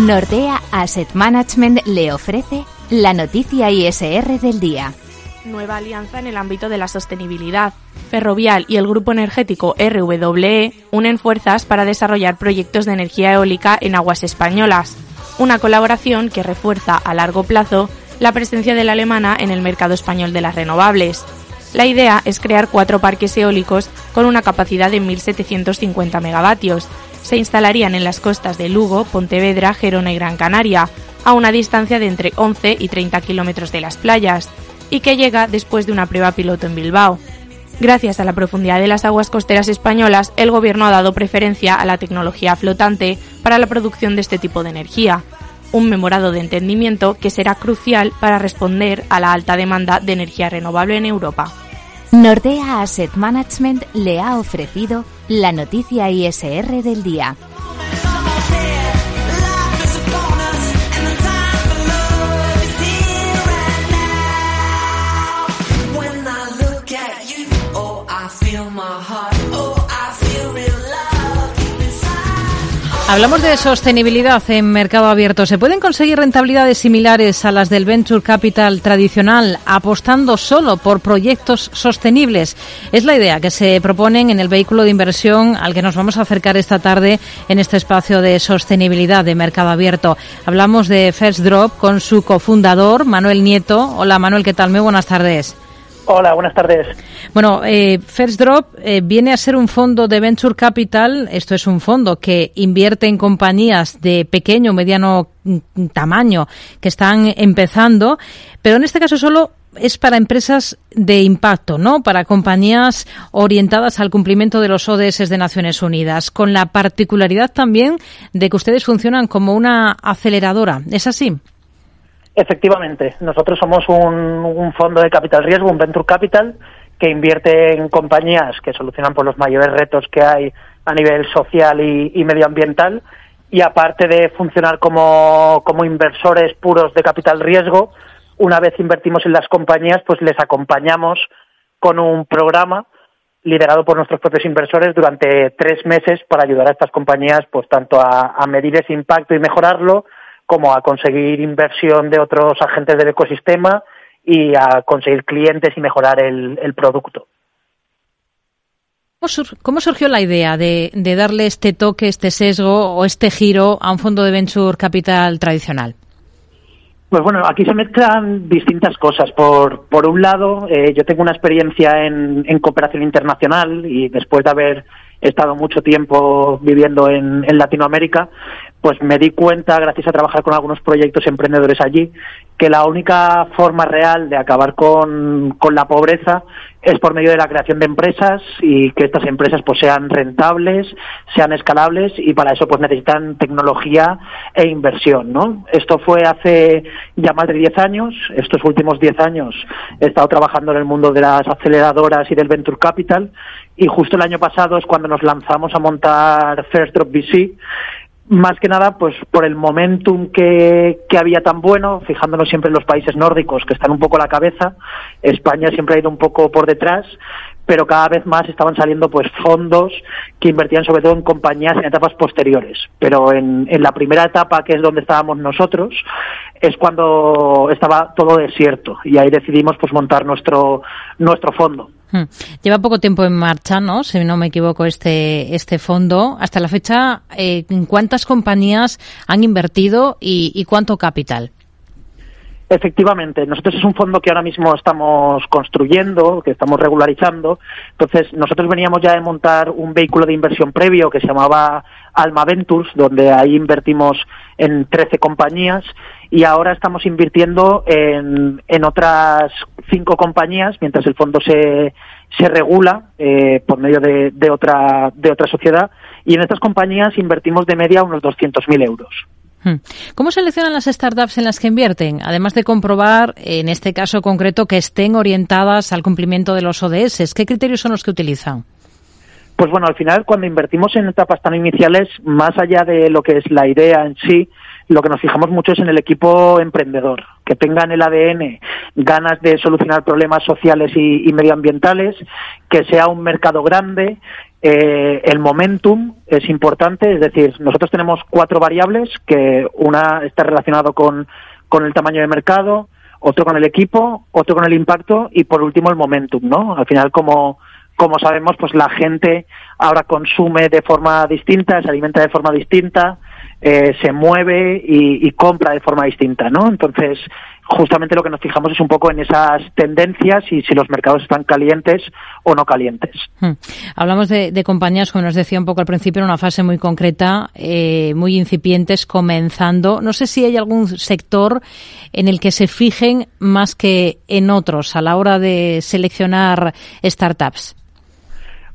Nordea Asset Management le ofrece la noticia ISR del día. Nueva alianza en el ámbito de la sostenibilidad. Ferrovial y el grupo energético RWE unen fuerzas para desarrollar proyectos de energía eólica en aguas españolas. Una colaboración que refuerza a largo plazo la presencia de la alemana en el mercado español de las renovables. La idea es crear cuatro parques eólicos con una capacidad de 1.750 megavatios. Se instalarían en las costas de Lugo, Pontevedra, Gerona y Gran Canaria, a una distancia de entre 11 y 30 kilómetros de las playas, y que llega después de una prueba piloto en Bilbao. Gracias a la profundidad de las aguas costeras españolas, el Gobierno ha dado preferencia a la tecnología flotante para la producción de este tipo de energía, un memorado de entendimiento que será crucial para responder a la alta demanda de energía renovable en Europa. Nordea Asset Management le ha ofrecido la noticia ISR del día. Hablamos de sostenibilidad en mercado abierto. ¿Se pueden conseguir rentabilidades similares a las del venture capital tradicional apostando solo por proyectos sostenibles? Es la idea que se proponen en el vehículo de inversión al que nos vamos a acercar esta tarde en este espacio de sostenibilidad de mercado abierto. Hablamos de First Drop con su cofundador, Manuel Nieto. Hola Manuel, ¿qué tal? Muy buenas tardes. Hola, buenas tardes. Bueno, eh, First Drop eh, viene a ser un fondo de Venture Capital. Esto es un fondo que invierte en compañías de pequeño o mediano mm, tamaño que están empezando, pero en este caso solo es para empresas de impacto, ¿no? Para compañías orientadas al cumplimiento de los ODS de Naciones Unidas, con la particularidad también de que ustedes funcionan como una aceleradora. ¿Es así? Efectivamente, nosotros somos un, fondo de capital riesgo, un venture capital, que invierte en compañías que solucionan por los mayores retos que hay a nivel social y, medioambiental. Y aparte de funcionar como, como inversores puros de capital riesgo, una vez invertimos en las compañías, pues les acompañamos con un programa liderado por nuestros propios inversores durante tres meses para ayudar a estas compañías, pues tanto a medir ese impacto y mejorarlo, como a conseguir inversión de otros agentes del ecosistema y a conseguir clientes y mejorar el, producto. ¿Cómo surgió la idea de, darle este toque, este sesgo o este giro a un fondo de venture capital tradicional? Pues bueno, aquí se mezclan distintas cosas. Por, por un lado, eh, yo tengo una experiencia en, en, cooperación internacional y después de haber estado mucho tiempo viviendo en, en Latinoamérica, pues me di cuenta, gracias a trabajar con algunos proyectos emprendedores allí, que la única forma real de acabar con, con, la pobreza es por medio de la creación de empresas y que estas empresas pues sean rentables, sean escalables y para eso pues necesitan tecnología e inversión, ¿no? Esto fue hace ya más de 10 años, estos últimos 10 años he estado trabajando en el mundo de las aceleradoras y del venture capital y justo el año pasado es cuando nos lanzamos a montar First Drop VC más que nada pues por el momentum que, que, había tan bueno, fijándonos siempre en los países nórdicos que están un poco a la cabeza, España siempre ha ido un poco por detrás, pero cada vez más estaban saliendo pues fondos que invertían sobre todo en compañías en etapas posteriores. Pero en, en la primera etapa, que es donde estábamos nosotros, es cuando estaba todo desierto y ahí decidimos pues montar nuestro, nuestro fondo. Hmm. Lleva poco tiempo en marcha, ¿no? Si no me equivoco, este, este fondo. Hasta la fecha, eh, ¿cuántas compañías han invertido y, y cuánto capital? Efectivamente, nosotros es un fondo que ahora mismo estamos construyendo, que estamos regularizando. Entonces, nosotros veníamos ya de montar un vehículo de inversión previo que se llamaba Alma Ventures, donde ahí invertimos en 13 compañías y ahora estamos invirtiendo en, en otras cinco compañías mientras el fondo se, se regula eh, por medio de, de, otra, de otra sociedad y en estas compañías invertimos de media unos 200.000 euros. Hmm. ¿Cómo seleccionan las startups en las que invierten? Además de comprobar, en este caso concreto, que estén orientadas al cumplimiento de los ODS, ¿qué criterios son los que utilizan? Pues bueno, al final cuando invertimos en etapas tan iniciales, más allá de lo que es la idea en sí, lo que nos fijamos mucho es en el equipo emprendedor, que tengan el ADN, ganas de solucionar problemas sociales y, medioambientales, que sea un mercado grande, Eh, el momentum es importante, es decir, nosotros tenemos cuatro variables, que una está relacionado con, con el tamaño de mercado, otro con el equipo, otro con el impacto y por último el momentum, ¿no? Al final, como, como sabemos, pues la gente ahora consume de forma distinta, se alimenta de forma distinta, eh, se mueve y, y, compra de forma distinta, ¿no? Entonces, justamente lo que nos fijamos es un poco en esas tendencias y si los mercados están calientes o no calientes. Hmm. Hablamos de, de, compañías, como nos decía un poco al principio, en una fase muy concreta, eh, muy incipientes, comenzando. No sé si hay algún sector en el que se fijen más que en otros a la hora de seleccionar startups.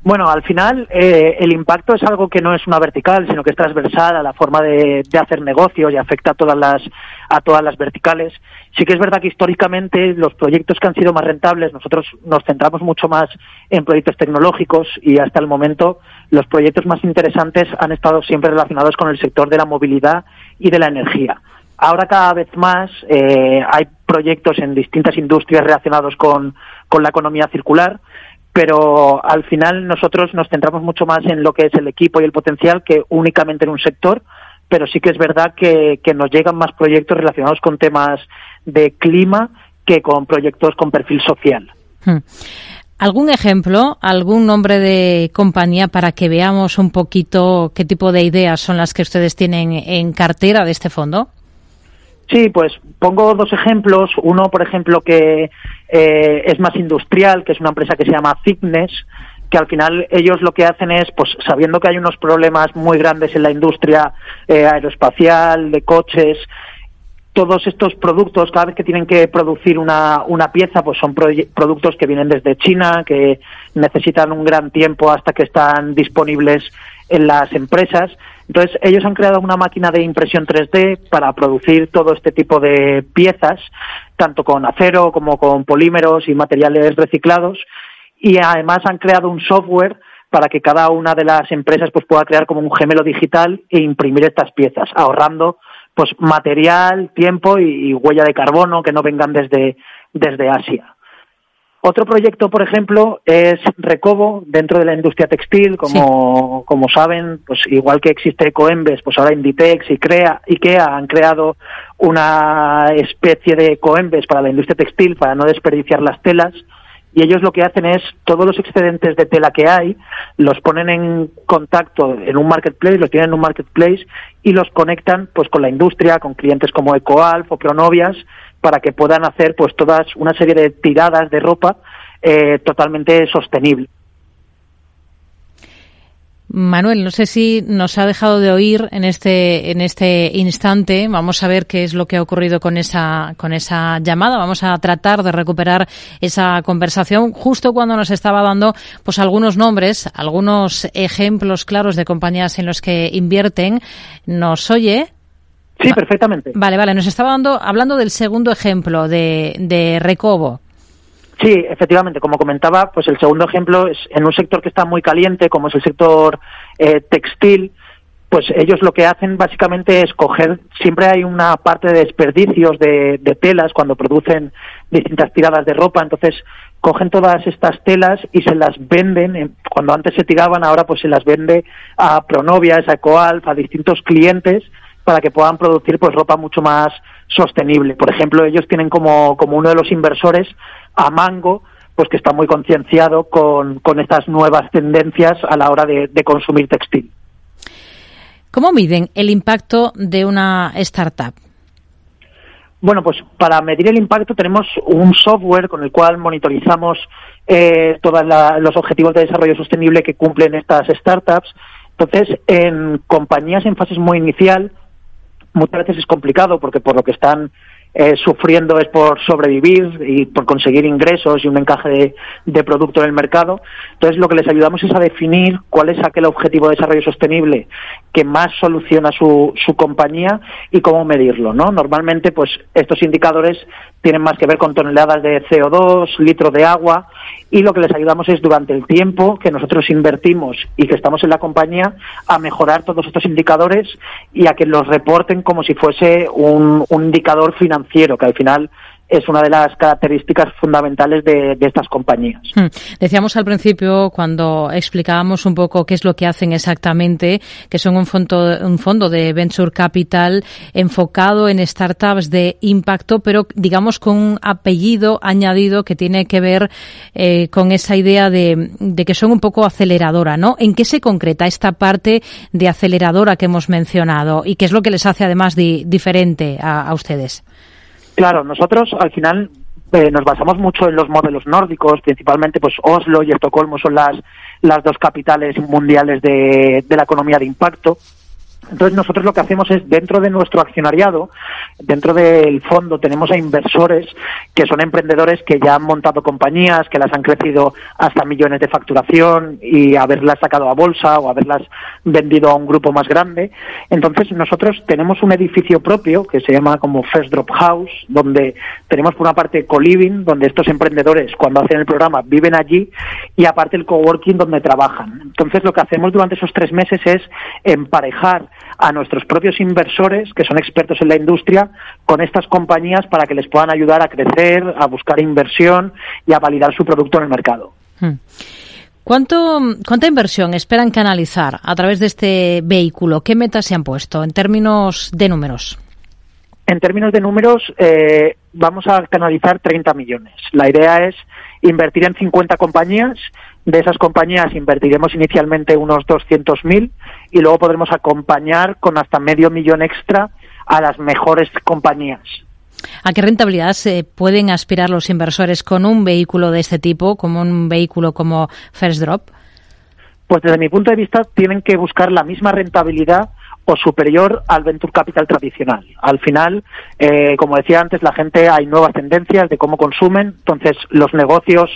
Bueno, al final eh, el impacto es algo que no es una vertical, sino que es transversal a la forma de, hacer negocios y afecta a todas las a todas las verticales. Sí que es verdad que históricamente los proyectos que han sido más rentables, nosotros nos centramos mucho más en proyectos tecnológicos y hasta el momento los proyectos más interesantes han estado siempre relacionados con el sector de la movilidad y de la energía. Ahora cada vez más eh, hay proyectos en distintas industrias relacionados con, con la economía circular pero al final nosotros nos centramos mucho más en lo que es el equipo y el potencial que únicamente en un sector, pero sí que es verdad que, nos llegan más proyectos relacionados con temas de clima que con proyectos con perfil social. Hmm. ¿Algún ejemplo, algún nombre de compañía para que veamos un poquito qué tipo de ideas son las que ustedes tienen en cartera de este fondo? Sí, pues pongo dos ejemplos. Uno, por ejemplo, que eh, es más industrial, que es una empresa que se llama Fitness, que al final ellos lo que hacen es, pues sabiendo que hay unos problemas muy grandes en la industria eh, aeroespacial, de coches, todos estos productos, cada vez que tienen que producir una, una pieza, pues son productos que vienen desde China, que necesitan un gran tiempo hasta que están disponibles en las empresas. Entonces, ellos han creado una máquina de impresión 3D para producir todo este tipo de piezas, tanto con acero como con polímeros y materiales reciclados, y además han creado un software para que cada una de las empresas pues pueda crear como un gemelo digital e imprimir estas piezas, ahorrando pues material, tiempo y, huella de carbono que no vengan desde, desde Asia. Otro proyecto, por ejemplo, es Recobo dentro de la industria textil, como, sí. como saben, pues igual que existe Coembes, pues ahora Inditex y Crea, IKEA han creado una especie de Coembes para la industria textil para no desperdiciar las telas y ellos lo que hacen es todos los excedentes de tela que hay los ponen en contacto en un marketplace, los tienen en un marketplace y los conectan pues con la industria, con clientes como Ecoalf o Pronovias para que puedan hacer pues todas una serie de tiradas de ropa eh, totalmente sostenible. Manuel, no sé si nos ha dejado de oír en este en este instante. Vamos a ver qué es lo que ha ocurrido con esa con esa llamada. Vamos a tratar de recuperar esa conversación justo cuando nos estaba dando pues algunos nombres, algunos ejemplos claros de compañías en los que invierten. Nos oye. Sí, perfectamente. Vale, vale. Nos estaba dando hablando del segundo ejemplo de de Recobo. Sí, efectivamente, como comentaba, pues el segundo ejemplo es en un sector que está muy caliente, como es el sector eh, textil, pues ellos lo que hacen básicamente es coger, siempre hay una parte de desperdicios de, de, telas cuando producen distintas tiradas de ropa, entonces cogen todas estas telas y se las venden, cuando antes se tiraban, ahora pues se las vende a Pronovias, a Ecoalf, a distintos clientes para que puedan producir pues ropa mucho más sostenible. Por ejemplo, ellos tienen como, como uno de los inversores a Mango, pues que está muy concienciado con, con estas nuevas tendencias a la hora de, de consumir textil. ¿Cómo miden el impacto de una startup? Bueno, pues para medir el impacto tenemos un software con el cual monitorizamos eh, todos los objetivos de desarrollo sostenible que cumplen estas startups. Entonces, en compañías en fases muy inicial, muchas veces es complicado porque por lo que están eh, sufriendo es por sobrevivir y por conseguir ingresos y un encaje de, de, producto en el mercado. Entonces, lo que les ayudamos es a definir cuál es aquel objetivo de desarrollo sostenible que más soluciona su, su compañía y cómo medirlo, ¿no? Normalmente, pues, estos indicadores tienen más que ver con toneladas de CO2, litros de agua, y lo que les ayudamos es durante el tiempo que nosotros invertimos y que estamos en la compañía a mejorar todos estos indicadores y a que los reporten como si fuese un, un indicador financiero, que al final es una de las características fundamentales de, estas compañías. Hmm. Decíamos al principio, cuando explicábamos un poco qué es lo que hacen exactamente, que son un fondo, un fondo de venture capital enfocado en startups de impacto, pero digamos con un apellido añadido que tiene que ver eh, con esa idea de, que son un poco aceleradora, ¿no? ¿En qué se concreta esta parte de aceleradora que hemos mencionado y qué es lo que les hace además diferente a ustedes? Claro, nosotros al final eh, nos basamos mucho en los modelos nórdicos, principalmente pues Oslo y Estocolmo son las, las dos capitales mundiales de, de la economía de impacto. Entonces nosotros lo que hacemos es dentro de nuestro accionariado, dentro del fondo tenemos a inversores que son emprendedores que ya han montado compañías, que las han crecido hasta millones de facturación y haberlas sacado a bolsa o haberlas vendido a un grupo más grande. Entonces nosotros tenemos un edificio propio que se llama como First Drop House, donde tenemos por una parte co-living, donde estos emprendedores cuando hacen el programa viven allí y aparte el coworking donde trabajan. Entonces lo que hacemos durante esos tres meses es emparejar a nuestros propios inversores, que son expertos en la industria, con estas compañías para que les puedan ayudar a crecer, a buscar inversión y a validar su producto en el mercado. Hmm. ¿Cuánto, ¿Cuánta inversión esperan canalizar a través de este vehículo? ¿Qué metas se han puesto en términos de números? En términos de números, eh, vamos a canalizar 30 millones. La idea es invertir en 50 compañías de esas compañías invertiremos inicialmente unos 200.000 y luego podremos acompañar con hasta medio millón extra a las mejores compañías. ¿A qué rentabilidad se pueden aspirar los inversores con un vehículo de este tipo, como un vehículo como First Drop? Pues desde mi punto de vista tienen que buscar la misma rentabilidad o superior al venture capital tradicional. Al final, eh, como decía antes, la gente hay nuevas tendencias de cómo consumen, entonces los negocios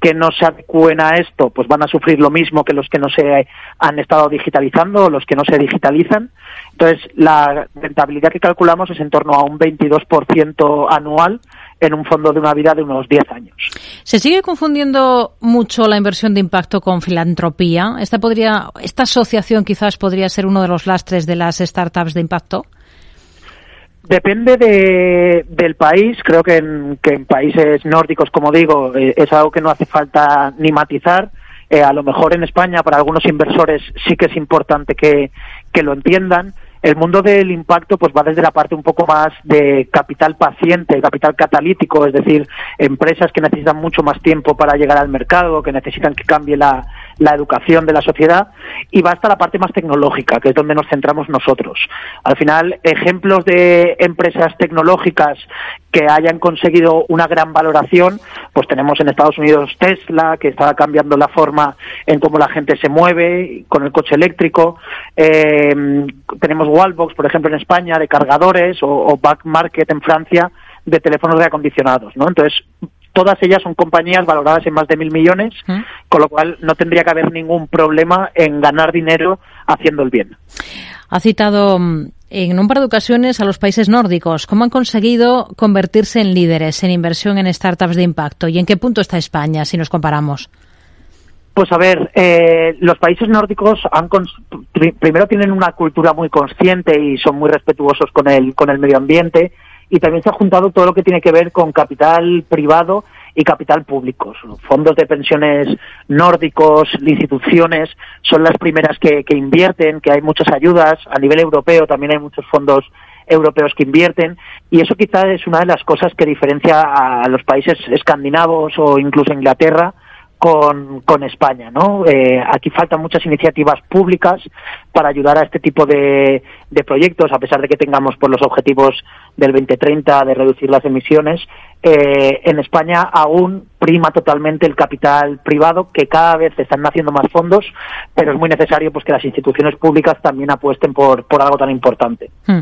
que no se adecúen a esto, pues van a sufrir lo mismo que los que no se han estado digitalizando o los que no se digitalizan. Entonces, la rentabilidad que calculamos es en torno a un 22% anual en un fondo de una vida de unos 10 años. ¿Se sigue confundiendo mucho la inversión de impacto con filantropía? ¿Esta, podría, esta asociación quizás podría ser uno de los lastres de las startups de impacto? Depende de, del país. Creo que en, que en países nórdicos, como digo, eh, es algo que no hace falta ni matizar. Eh, a lo mejor en España, para algunos inversores, sí que es importante que, que lo entiendan. El mundo del impacto pues va desde la parte un poco más de capital paciente, capital catalítico, es decir, empresas que necesitan mucho más tiempo para llegar al mercado, que necesitan que cambie la, la educación de la sociedad y va hasta la parte más tecnológica, que es donde nos centramos nosotros. Al final, ejemplos de empresas tecnológicas que hayan conseguido una gran valoración, pues tenemos en Estados Unidos Tesla, que está cambiando la forma en cómo la gente se mueve con el coche eléctrico. Eh, tenemos Wallbox, por ejemplo, en España, de cargadores, o, o Back Market en Francia, de teléfonos reacondicionados, ¿no? Entonces, todas ellas son compañías valoradas en más de mil millones, ¿Mm? con lo cual no tendría que haber ningún problema en ganar dinero haciendo el bien. Ha citado mm, en un par de ocasiones a los países nórdicos. ¿Cómo han conseguido convertirse en líderes en inversión en startups de impacto? ¿Y en qué punto está España si nos comparamos? Pues a ver, eh, los países nórdicos han primero tienen una cultura muy consciente y son muy respetuosos con el, con el medio ambiente y también se ha juntado todo lo que tiene que ver con capital privado y capital público. Fondos de pensiones nórdicos, instituciones, son las primeras que, que invierten, que hay muchas ayudas. A nivel europeo también hay muchos fondos europeos que invierten y eso quizás es una de las cosas que diferencia a los países escandinavos o incluso Inglaterra con, con España, ¿no? Eh, aquí faltan muchas iniciativas públicas para ayudar a este tipo de, de proyectos, a pesar de que tengamos por los objetivos del 2030 de reducir las emisiones. Eh, en España aún prima totalmente el capital privado, que cada vez están naciendo más fondos, pero es muy necesario pues que las instituciones públicas también apuesten por, por algo tan importante. Hmm.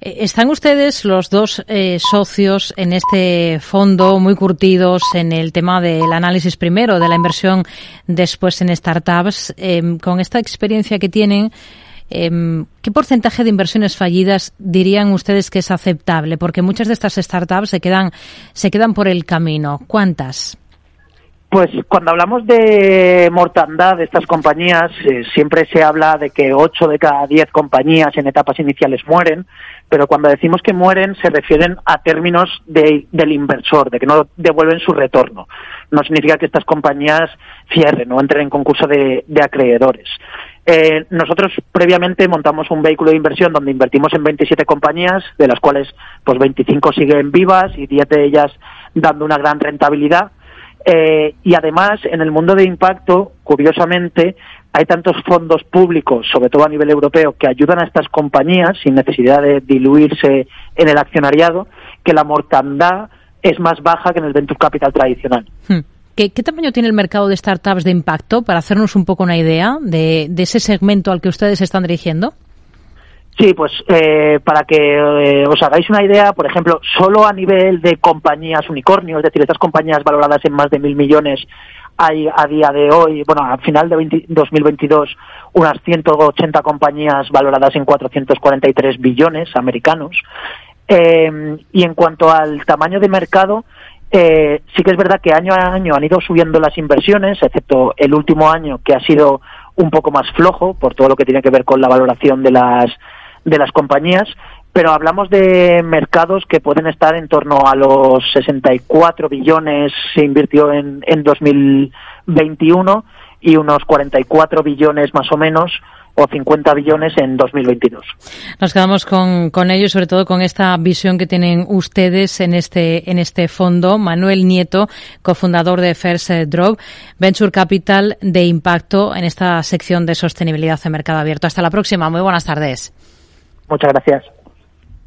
Eh, están ustedes los dos eh, socios en este fondo muy curtidos en el tema del análisis primero, de la inversión después en startups. Em, con esta experiencia que tienen, ¿qué porcentaje de inversiones fallidas dirían ustedes que es aceptable? Porque muchas de estas startups se quedan, se quedan por el camino. ¿Cuántas? Pues cuando hablamos de mortandad de estas compañías, eh, siempre se habla de que 8 de cada 10 compañías en etapas iniciales mueren, pero cuando decimos que mueren se refieren a términos de, del inversor, de que no devuelven su retorno. No significa que estas compañías cierren o entren en concurso de, acreedores. Eh, nosotros previamente montamos un vehículo de inversión donde invertimos en 27 compañías, de las cuales pues 25 siguen vivas y 10 de ellas dando una gran rentabilidad eh, y además, en el mundo de impacto, curiosamente, hay tantos fondos públicos, sobre todo a nivel europeo, que ayudan a estas compañías sin necesidad de diluirse en el accionariado, que la mortandad es más baja que en el venture capital tradicional. Hmm. ¿Qué, tamaño tiene el mercado de startups de impacto para hacernos un poco una idea de ese segmento al que ustedes están dirigiendo? Sí, pues eh, para que eh, os hagáis una idea, por ejemplo, solo a nivel de compañías unicornio, es decir, estas compañías valoradas en más de mil millones, hay a día de hoy, bueno, al final de 2022, unas 180 compañías valoradas en 443 billones americanos. Eh, y en cuanto al tamaño de mercado, sí que es verdad que año a año han ido subiendo las inversiones, excepto el último año que ha sido un poco más flojo por todo lo que tiene que ver con la valoración de las de las compañías, pero hablamos de mercados que pueden estar en torno a los 64 billones se invirtió en, en 2021 y unos 44 billones más o menos o 50 billones en 2022. Nos quedamos con, con ello, sobre todo con esta visión que tienen ustedes en este, en este fondo. Manuel Nieto, cofundador de First Drop, Venture Capital de Impacto en esta sección de sostenibilidad en mercado abierto. Hasta la próxima. Muy buenas tardes. Muchas gracias.